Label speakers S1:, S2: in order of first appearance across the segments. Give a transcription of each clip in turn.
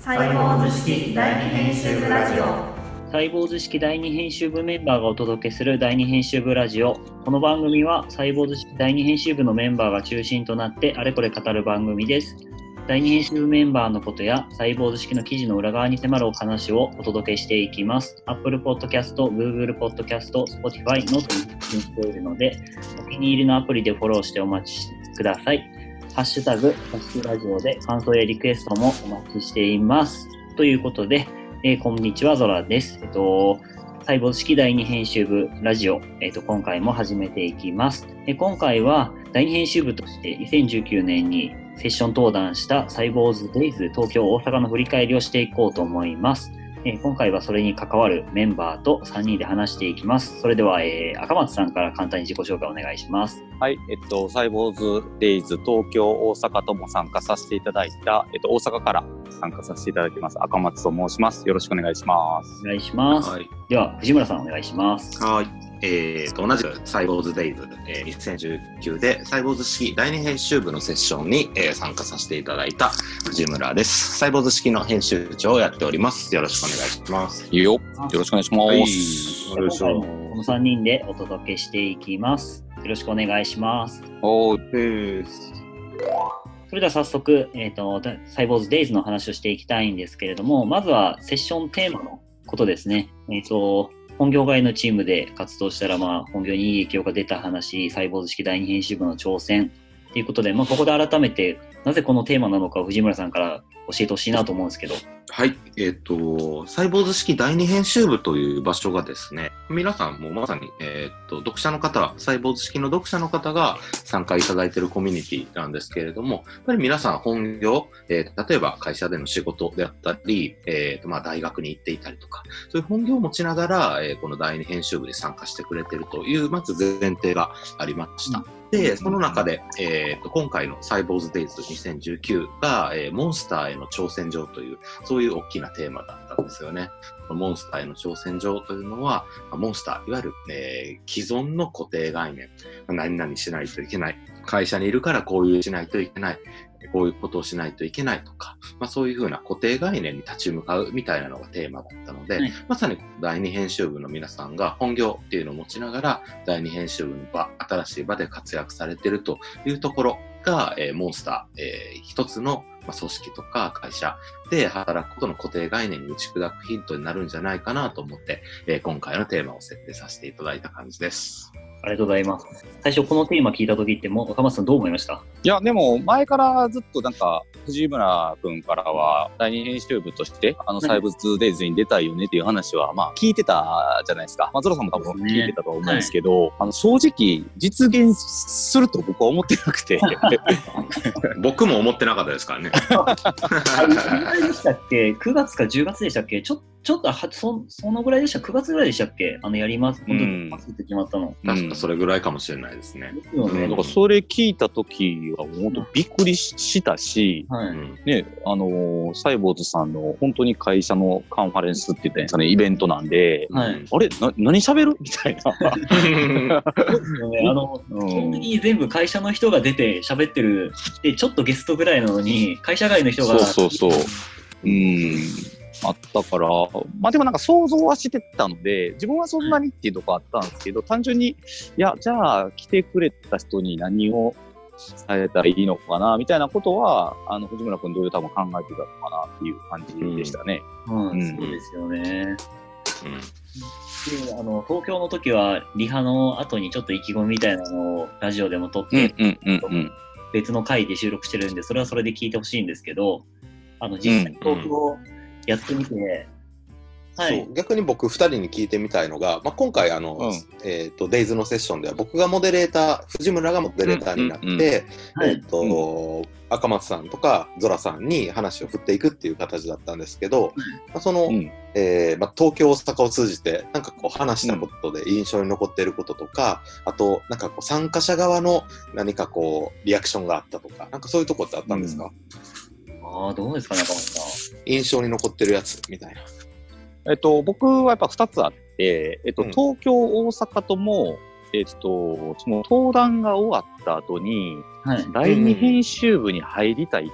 S1: サイボーズ式第二編集部ラジオ。
S2: サイボーズ式第二編集部メンバーがお届けする第二編集部ラジオ。この番組はサイボーズ式第二編集部のメンバーが中心となってあれこれ語る番組です。第二編集部メンバーのことやサイボーズ式の記事の裏側に迫るお話をお届けしていきます。Apple Podcast、Google Podcast、Spotify のとにしているのでお気に入りのアプリでフォローしてお待ちください。ハッシュタグ、ハッシュラジオで感想やリクエストもお待ちしています。ということで、えーこんにちは、ゾラです。えっと、細胞式第二編集部ラジオ、えっと、今回も始めていきます。え今回は第二編集部として2019年にセッション登壇したサイボーズデイズ東京大阪の振り返りをしていこうと思います。えー今回はそれに関わるメンバーと3人で話していきます。それでは、えー赤松さんから簡単に自己紹介お願いします。
S3: はい、えっと、サイボーズデイズ東京、大阪とも参加させていただいた、えっと、大阪から参加させていただきます。赤松と申します。よろしくお願いします。
S2: お願いします。
S4: はい。
S2: では、藤村さんお願いします。
S4: はい。えーと、同じくサイボーズデイズ、えー2019でサイボーズ式第二編集部のセッションに、えー参加させていただいた藤村です。サイボーズ式の編集長をやっております。よろしくお願いします。
S3: いいよ。よろしくお願いします。
S4: はい。
S2: 今回もこの3人でお届けしていきます。よろしくお願いします。
S3: おー。
S2: それでは早速、えっ、と、サイボー。ズデイズの話をしていきたいんですけれども、まずはセッションテー。マのことですね。えっ、と、本業外のチームで活動したら、まあ、本業にいい影響が出た話、サイボーズ式第二編集部の挑戦ということで、まあ、ここで改めて、なぜこのテーマなのか藤村さんから教えてほしいなと思うんですけど。
S4: はい。えっ、と、サイボーズ式第二編集部という場所がですね、皆さんもまさに、えっ、と、読者の方、サイボーズ式の読者の方が参加いただいているコミュニティなんですけれども、やっぱり皆さん本業、えー例えば会社での仕事であったり、えっ、と、まあ、大学に行っていたりとか、そういう本業を持ちながら、えこの第二編集部に参加してくれているという、まず前提がありました。で、その中で、えーと、今回のサイボーズデイズ2019が、えーモンスターへの挑戦状という、そういう大きなテーマだったんですよね。モンスターへの挑戦状というのは、まあモンスター、いわゆる、えー既存の固定概念、まあ何々しないといけない、会社にいるからこういうしないといけない、こういうことをしないといけないとか、まあ、そういうふうな固定概念に立ち向かうみたいなのがテーマだったので、
S2: はい
S4: まさに第二編集部の皆さんが本業っていうのを持ちながら、第二編集部の場、新しい場で活躍されているというところが、えーモンスター、えー一つの、まあ、組織とか会社で働くことの固定概念に打ち砕くヒントになるんじゃないかなと思って、えー今回のテーマを設定させていただいた感じです。
S2: ありがとうございます。最初このテーマ聞いた時ってもう若松さんどう思いました？
S3: いや、でも、前からずっとなんか、藤村君からは、第二編集部として、あの、
S2: はい
S3: サイブズデイズに出たいよねっていう話は、まあ、聞いてたじゃないですか。松浦さんも多分聞いてたと思うんですけど、あの、正直、実現すると僕は思ってなくて、
S4: 僕も思ってなかったですからね。
S2: あれ、いつぐらいでしたっけ ?9 月か10月でしたっけ？ちょちょっとはそ、そのぐらいでした ?9 月ぐらいでしたっけ？あの、やります。本当
S3: うん
S2: に、ますって決まったの。
S4: 確かそれぐらいかもしれないですね。
S2: ですよね。
S3: なんかそれ聞いた時は本当びっくりしたし、
S2: はい。
S4: うん
S3: ね、あのーサイボーズさんの本当に会社のカンファレンスって言ったんですかね、イベントなんで、
S2: はい
S3: あれ？な、何喋る？みたいな。
S2: そうですよね。あの、
S3: うん
S2: 基本的に全部会社の人が出て喋ってる、で、ちょっとゲストぐらいなのに、会社外の人が。
S3: そうそうそう。うん。あったから、まあでもなんか想像はしてたので、自分はそんなにっていうとこあったんですけど、単純に、いや、じゃあ来てくれた人に何を伝えたらいいのかな、みたいなことは、あの、藤村君同様多分考えてたのかなっていう感じでしたね。
S2: うん、
S3: うん。
S2: そうですよね。
S4: うん。
S2: であの東京の時はリハの後にちょっと意気込みみたいなのをラジオでも撮って、
S3: うんうんうん
S2: 別の回で収録してるんでそれはそれで聞いてほしいんですけどあの実際に東京やってみて、はい。
S5: 逆に僕2人に聞いてみたいのが、まあ、今回あの、
S3: うん。
S5: えー、とデイズのセッションでは僕がモデレーター藤村がモデレーターになって、えーと赤松さんとかゾラさんに話を振っていくっていう形だったんですけど、まあ、その、
S3: うん。
S5: えーまあ、東京大阪を通じてなんかこう話したことで印象に残っていることとか、あとなんかこう参加者側の何かこうリアクションがあったとかなんかそういうとこってあったんですか、
S2: ああどうですか中松さ
S5: 印象に残ってるやつみたいな。
S3: えっと、僕はやっぱ2つあって、えっと、
S5: うん
S3: 東京、大阪とも、えっと、その登壇が終わった後に、
S2: んはい
S3: 第二編集部に入りたいっ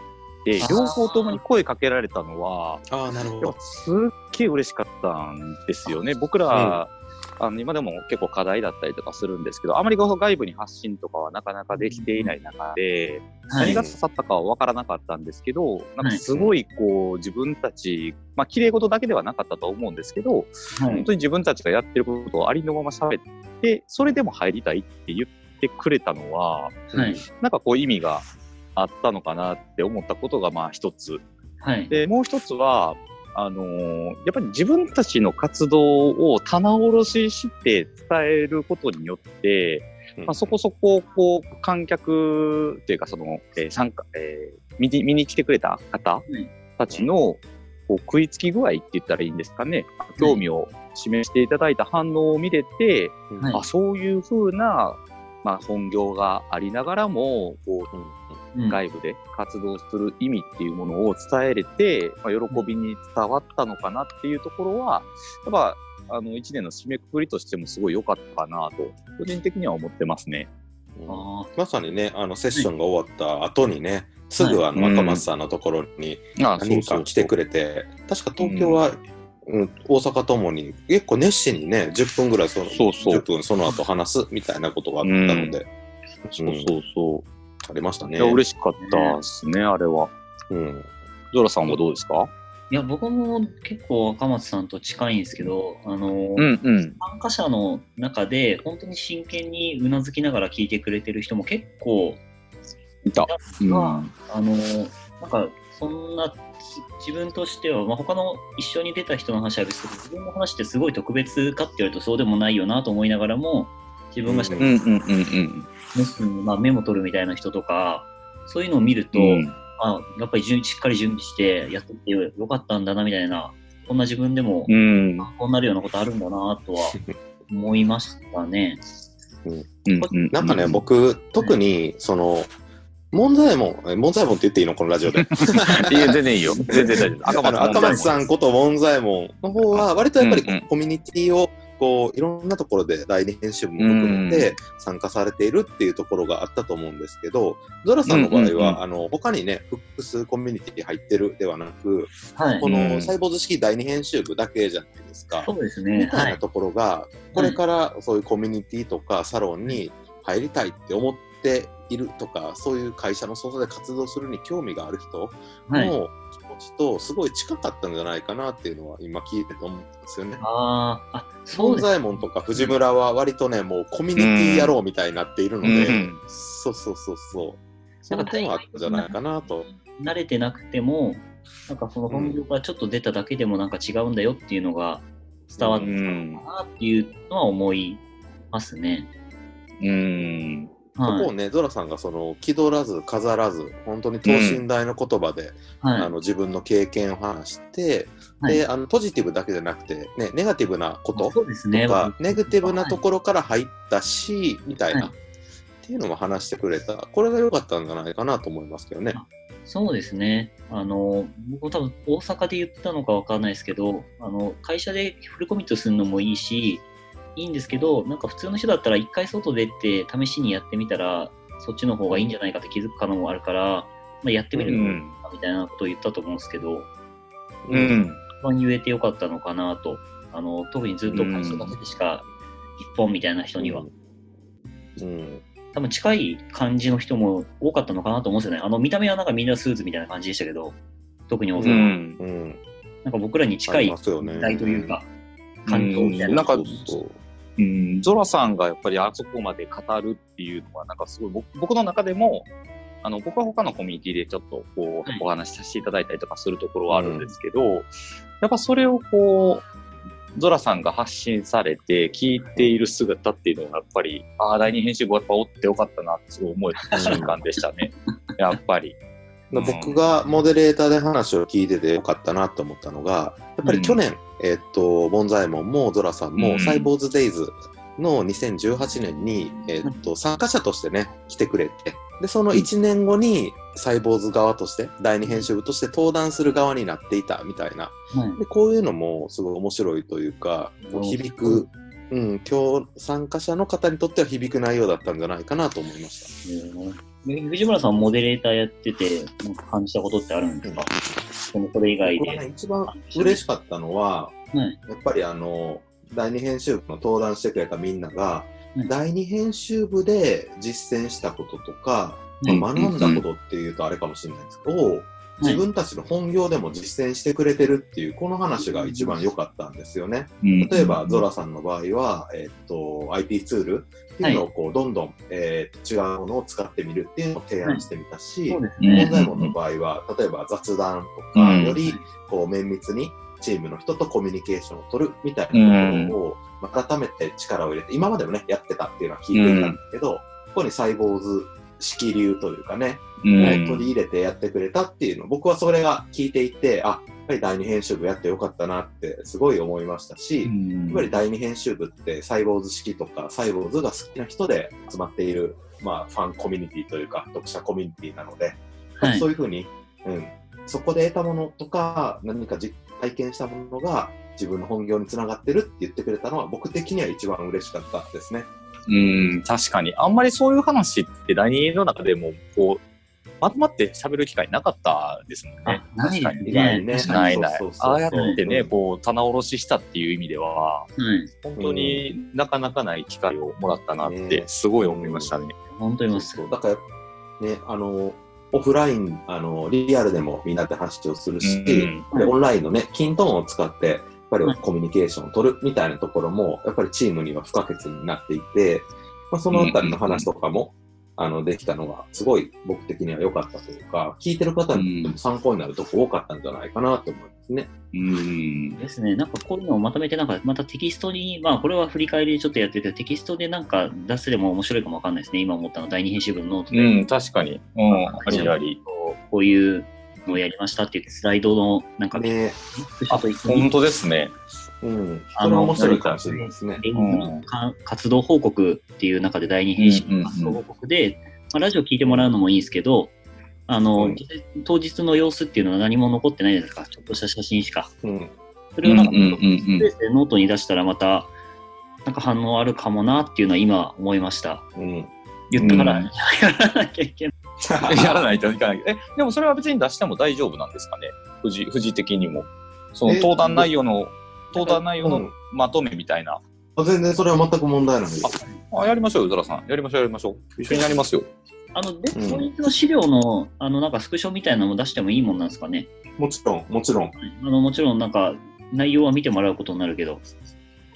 S3: て、両方ともに声かけられたのは、
S4: ああ、なるほど。
S3: すっげえ嬉しかったんですよね。僕ら、あの今でも結構課題だったりとかするんですけど、あまり外部に発信とかはなかなかできていない中で、
S2: はい
S3: 何が刺さったかは分からなかったんですけど、なんかすごいこう自分たち、まあ綺麗事だけではなかったと思うんですけど、
S2: はい
S3: 本当に自分たちがやってることをありのまま喋って、それでも入りたいって言ってくれたのは、
S2: はい。
S3: なんかこう意味があったのかなって思ったことがまあ一つ。
S2: はい。
S3: で、もう一つは、あのーやっぱり自分たちの活動を棚卸しして伝えることによって、まあ、そこそこ、こう、観客っていうか、その、えー参加、えー見に、見に来てくれた方
S2: い
S3: たちの、こう、食いつき具合って言ったらいいんですかね。興味を示していただいた反応を見れて、
S2: はい
S3: あ、そういうふうな、まあ、本業がありながらも、こう、
S2: うん
S3: 外部で活動する意味っていうものを伝えれて、まあ、喜びに伝わったのかなっていうところは、やっぱ、あの、一年の締めくくりとしてもすごい良かったかなと、個人的には思ってますね。
S4: まさにね、あのセッションが終わった後にね、すぐあの
S3: うん
S4: 赤松さんのところに
S3: あ
S4: 何人か来てくれて、確か東京は、うん。大阪ともに結構熱心にね、10分ぐらいその
S3: そうそう。
S4: 10分その後話すみたいなことがあったので、
S3: そうそうそ
S4: ありました
S3: う。
S4: ね。
S3: いや、嬉しかったですね、あれは。
S4: うん
S3: ゾラさんはどうですか？
S2: いや、僕も結構赤松さんと近いんですけど、あの、
S3: うんうん。
S2: 参加者の中で本当に真剣にうなずきながら聞いてくれてる人も結構
S3: いた。うん
S2: まあのなんかそんなつ自分としては、まあ、他の一緒に出た人の話は別に自分の話ってすごい特別かって言われるとそうでもないよなと思いながらも自分がし
S4: う
S3: うんうんうんうん。
S2: 熱心にまあ、メモ取るみたいな人とかそういうのを見ると、
S3: うん
S2: あやっぱり準しっかり準備してやっててよかったんだなみたいなこんな自分でも
S3: うん。
S2: 参考になるようなことあるんだなとは思いましたね。
S3: うん
S4: なんかね、、僕、特に、その、門左衛門、え門左衛門って言っていいのこのラジオで？
S3: いや、全然いいよ。全然大丈夫。赤
S4: 松さんこと門左衛門の方は、割とやっぱりコミュニティを、こう、いろんなところで第二編集部も含めて参加されているっていうところがあったと思うんですけど、ゾラさんの場合は、あの、他にね、複数コミュニティ入ってるではなく、
S2: はい。
S4: こ
S3: うん。
S4: のサイボーズ式第二編集部だけじゃないですか。
S2: そうですね。は
S4: みたいないところが、これからそういうコミュニティとかサロンに入りたいって思っているとか、そういう会社の外で活動するに興味がある人
S2: はい、
S4: ちとすごい近かったんじゃないかなっていうのは今聞いてて思ったんですよね。
S2: あーあ、そう
S4: 門
S2: です
S4: 左衛門とか藤村は割とね、もうコミュニティやろうみたいになっているので、
S3: うん
S4: そうそうそうそう。その点はあったんじゃないかなと。
S2: 慣れてなくても、なんかその本業からちょっと出ただけでもなんか違うんだよっていうのが伝わったのかなっていうのは思いますね。
S3: うん。
S4: そこ
S2: はい。
S4: をね、ゾラさんがその気取らず飾らず、本当に等身大の言葉で、
S2: はい
S4: あの自分の経験を話して、
S2: はい
S4: であのポジティブだけじゃなくて、ね、ネガティブなこと。とか、
S2: 僕
S4: ネガティブなところから入ったし、みたいな、
S2: はい
S4: っていうのも話してくれた。これが良かったんじゃないかなと思いますけどね。
S2: そうですね。あの、僕多分大阪で言ったのかわかんないですけど、あの、会社でフルコミットするのもいいし、いいんですけど、なんか普通の人だったら一回外出て試しにやってみたら、そっちの方がいいんじゃないかって気づく可能もあるから、まあ、やってみるかみたいなことを言ったと思うんですけど、
S3: うん。
S2: 一番言えてよかったのかなと。あの、特にずっと会社だけでしか一本みたいな人には、
S4: うん。
S2: 多分近い感じの人も多かったのかなと思うんですよね。あの、見た目はなんかみんなスーツみたいな感じでしたけど、特に大
S3: う
S2: 阪は、
S3: ん。
S4: うん。
S2: なんか僕らに近い時代というか、
S3: うん
S2: 感情みたいな。
S3: なんか
S4: そう
S3: ん、ゾラさんがやっぱりあそこまで語るっていうのは、なんかすごい僕僕の中でも、あの、僕は他のコミュニティでちょっとこう、
S2: はい
S3: お話しさせていただいたりとかするところはあるんですけど、やっぱそれをこう、ゾラさんが発信されて聞いている姿っていうのはやっぱり、ああ、第二編集部やっぱおってよかったなってすごい思えた瞬間でしたね。やっぱり。
S4: まあ僕がモデレーターで話を聞いててよかったなと思ったのが、やっぱり去年、えっと、ボンザエモンもゾラさんも、
S3: うん。
S4: サイボーズデイズの2018年に、えっと、参加者としてね、来てくれて、で、その1年後に、サイボーズ側として、第二編集部として登壇する側になっていたみたいな。
S2: はい
S4: で、こういうのもすごい面白いというか、こう。響く、うん、今日参加者の方にとっては響く内容だったんじゃないかなと思いまし
S2: うんえ藤村さんモデレーターやってて、なんか感じたことってあるんですか、そのそれ以外で。
S4: 一番嬉しかったのは、
S2: はい。
S4: やっぱりあの、第二編集部の登壇してくれたみんなが、
S2: うん。
S4: 第二編集部で実践したこととか、
S2: うん。
S4: まあ学んだことっていうとあれかもしれないですけど、自分たちの本業でも実践してくれてるっていう、この話が一番良かったんですよね。
S3: うん。
S4: 例えば、ゾラさんの場合は、えっと、IT ツールっていうのをこう、どんどん、えー違うものを使ってみるっていうのを提案してみたし、
S2: そうです
S3: うん
S2: ね。
S4: 問題文の場合は、例えば雑談とか、
S3: うん。
S4: よりこう綿密にチームの人とコミュニケーションを取るみたいなところを、まあ改めて力を入れて、今までもね、やってたっていうのは聞いていたんですけど、ここにサイボーズ式流というかね、
S3: うん。
S4: 取り入れてやってくれたっていうの、僕はそれが聞いていて、あ、やっぱり第二編集部やってよかったなってすごい思いましたし、やっぱり第二編集部ってサイボーズ式とかサイボーズが好きな人で集まっている、まあ、ファンコミュニティというか読者コミュニティなので、
S2: はい。
S4: そういうふうに、うん、そこで得たものとか何か実体験したものが自分の本業につながってるって言ってくれたのは僕的には一番嬉しかったですね。
S3: うん、確かに。あんまりそういう話って第二の中でも、こう、まとまって喋る機会なかったですもんね
S2: あ。ない
S3: 確かに
S2: ですね。
S4: ね
S2: 確かに
S3: ないないああやってね、こう、棚卸ししたっていう意味では、
S2: はい。
S3: 本当になかなかない機会をもらったなっ
S4: ね
S3: て、すごい思いましたね。
S2: 本当にます。
S4: そうだからねあのオフラインあのリアルでもみんなで話をするし、
S3: うん
S4: でオンラインのねキントーンを使ってぱりコミュニケーションを取るみたいなところもやっぱりチームには不可欠になっていて、まあ、そのあたりの話とかも、あのできたのがすごい僕的には良かったというか聞いてる方にとっても参考になるとこ多かったんじゃないかなと思いますね。
S3: うん。
S2: ですね。なんかこういうのをまとめて、なんかまたテキストに、まあこれは振り返りでちょっとやってるけど、テキストでなんか出せでも面白いかもわかんないですね。今思ったの第二編集部のノートで。
S3: うん、確かに。うん、ありあり。
S2: こういうのをやりましたって言って、スライドのなんか、
S4: ね
S2: スクショと一緒に、本
S3: 当ですね。
S4: うん、
S2: あの
S4: それは面白いかもしれないですね。
S2: 活動報告っていう中で第二編集部の活動報告で、まあ、ラジオ聞いてもらうのもいいんですけど、あの、
S4: うん
S2: 当日の様子っていうのは何も残ってないじゃないですか。ちょっとした写真しか。
S4: うん
S2: それをなんか、
S3: うんうんうんうん
S2: スペースでノートに出したらまた、なんか反応あるかもなっていうのは今思いました。
S4: うん
S2: 言ったから、
S3: うん
S2: やらなきゃいけない。
S3: やらないといかない。え、でもそれは別に出しても大丈夫なんですかね？富士、富士的にも。その
S4: え
S3: 登壇内容の、登壇内容の
S4: うん
S3: まとめみたいな。
S4: あ全然それは全く問題ないです。
S3: あ、やりましょうよ、ゾラさん。やりましょう、やりましょう。一緒にやりますよ。
S2: あの、で、
S4: うん
S2: 当日の資料の、あの、なんかスクショみたいなのも出してもいいもんなんですかね？
S4: もちろん、もちろん。
S2: あの、もちろんなんか、内容は見てもらうことになるけど、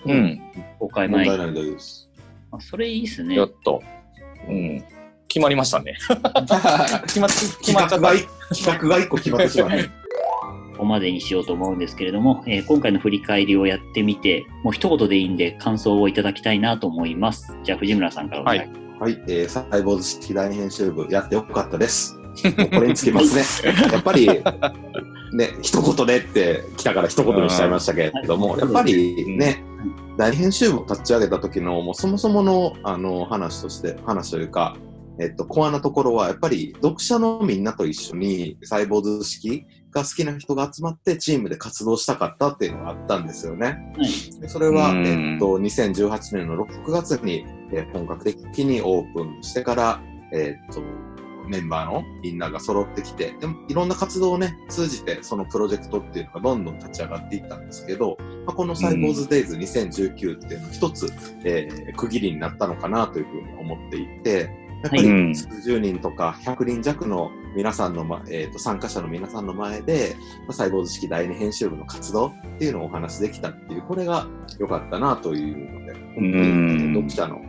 S3: うん。
S2: 公開前に。
S4: 問題ないです。
S2: あそれいいっすね。
S3: やった。うん。決まりましたね。決まっ、決
S4: 企
S3: まっちゃった
S4: 企画が一個決まってしまう。
S2: ここまでにしようと思うんですけれども、えー今回の振り返りをやってみて、もう一言でいいんで感想をいただきたいなと思います。じゃあ藤村さんからお願いします。
S4: はい、えー、サイボーズ式大編集部やってよかったです。もうこれにつきますね。やっぱり、ね、一言でって来たから一言にしちゃいましたけれども、
S2: はい
S4: やっぱりね、大編集部を立ち上げた時の、もうそもそものあの話として、話というか、えっと、コアなところは、やっぱり読者のみんなと一緒にサイボーズ式が好きな人が集まってチームで活動したかったっていうのがあったんですよね。
S2: はい
S4: でそれは、
S3: うん
S4: えっと、2018年の6月に、えー本格的にオープンしてから、えっと、メンバーのみんなが揃ってきて、でもいろんな活動をね、通じてそのプロジェクトっていうのがどんどん立ち上がっていったんですけど、まあ、このサイボーズデイズ2019っていうのは一つ、えー区切りになったのかなというふうに思っていて、やっぱ
S3: うん
S4: り数十人とか100人弱の皆さんの、まえー、と参加者の皆さんの前で、まあ、サイボーズ式第二編集部の活動っていうのをお話しできたっていう、これが良かったなというので、本当に読者の、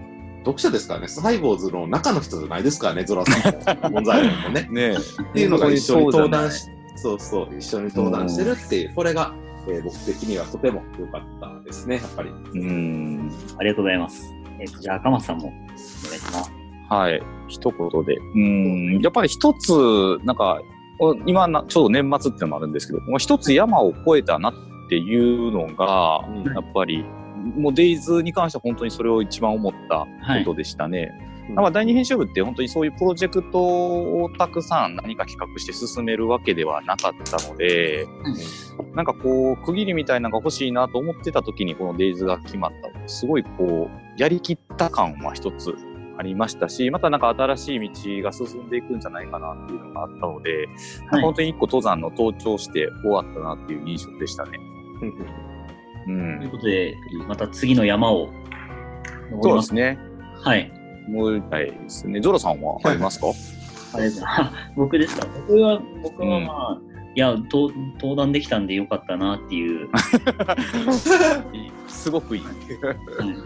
S4: 読者ですからね、サイボーズの中の人じゃないですからね、ゾラさんも、モンザイもね。
S3: ね
S4: っていうのが一緒に登壇
S3: し
S4: し、そうそう、一緒に登壇してるっていう、これが、えー僕的にはとても良かったですね、やっぱり。
S3: うん。
S2: ありがとうございます。えっと、じゃあ赤松さんもお願いします。
S3: はい。一言で。うん。やっぱり一つ、なんか、お今な、ちょうど年末っていうのもあるんですけど、まあ一つ山を越えたなっていうのが、
S4: うん
S3: やっぱり、もうデイズに関しては本当にそれを一番思ったことでしたね。
S4: うん。
S3: なんか第二編集部って本当にそういうプロジェクトをたくさん何か企画して進めるわけではなかったので、なんかこう区切りみたいなのが欲しいなと思ってた時にこのデイズが決まったのですごいこうやりきった感は一つあありましたし、またなんか新しい道が進んでいくんじゃないかなっていうのがあったので、
S2: はい。
S3: 本当に一個登山の登頂して終わったなっていう印象でしたね。う。
S2: というんことで、また次の山を登ります。
S3: そうですね。
S2: はい。
S3: もうたいですね。ゾロさんはありますか？
S2: あれですあ僕ですか？僕は、僕はまあ、いや、と登壇できたんでよかったなっていう。
S3: すごくいい。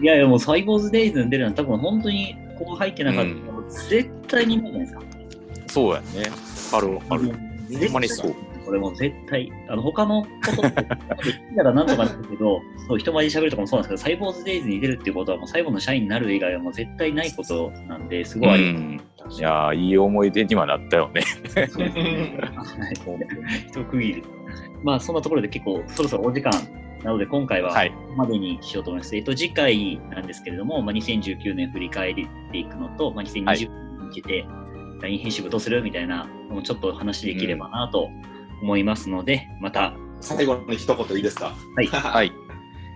S2: いやいや、もうサイボーズデイズに出るのは多分本当にこう入ってなかったら、絶対に無理じゃないですか？
S3: そうやね。わかるわかる。
S2: 絶
S3: ほんまにそう。
S2: これもう絶対、あの他のことってできたらなんとかなるけど、そう人前で喋るとかもそうなんですけど、サイボーズデイズに出るっていうことは、もう最後の社員になる以外はもう絶対ないことなんで、すごいあり
S3: うんいやーいい思い出にはなったよね。
S2: はい一区切り。まあそんなところで結構そろそろお時間なので今回は
S3: はい
S2: ここまでにしようと思います。えっと次回なんですけれども、まあ、2019年振り返っていくのと、まあ、2020年に向けて第二編集部どうする？みたいなのをちょっと話できればなと思いますので、また。
S4: 最後に一言いいですか？
S2: はい。
S3: はい。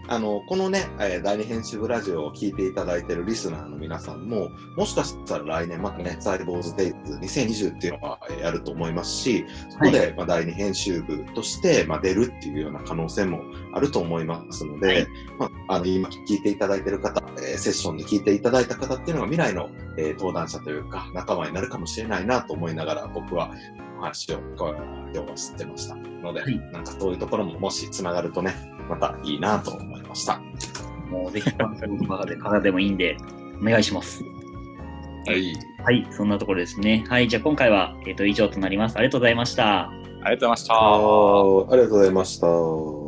S4: あの、このね、えー第二編集部ラジオを聞いていただいているリスナーの皆さんも、もしかしたら来年またね、サイボーズデイズ2020っていうのはえーやると思いますし、そこで、まあ、第二編集部として、まあ、出るっていうような可能性もあると思いますので、
S2: はい。
S4: まあ、あの今聞いていただいている方、えーセッションで聞いていただいた方っていうのが未来の、えー登壇者というか仲間になるかもしれないなと思いながら僕はお話をこう今日は知ってましたので、
S2: はい
S4: なんかそういうところももしつながるとねまたいいなと思いました。
S2: もうぜひ感想とかでからでもいいんでお願いします。
S4: はい。
S2: はい、そんなところですね。はい、じゃあ今回は、えっと以上となります。ありがとうございました。
S3: ありがとうございました。
S4: ありがとうございました。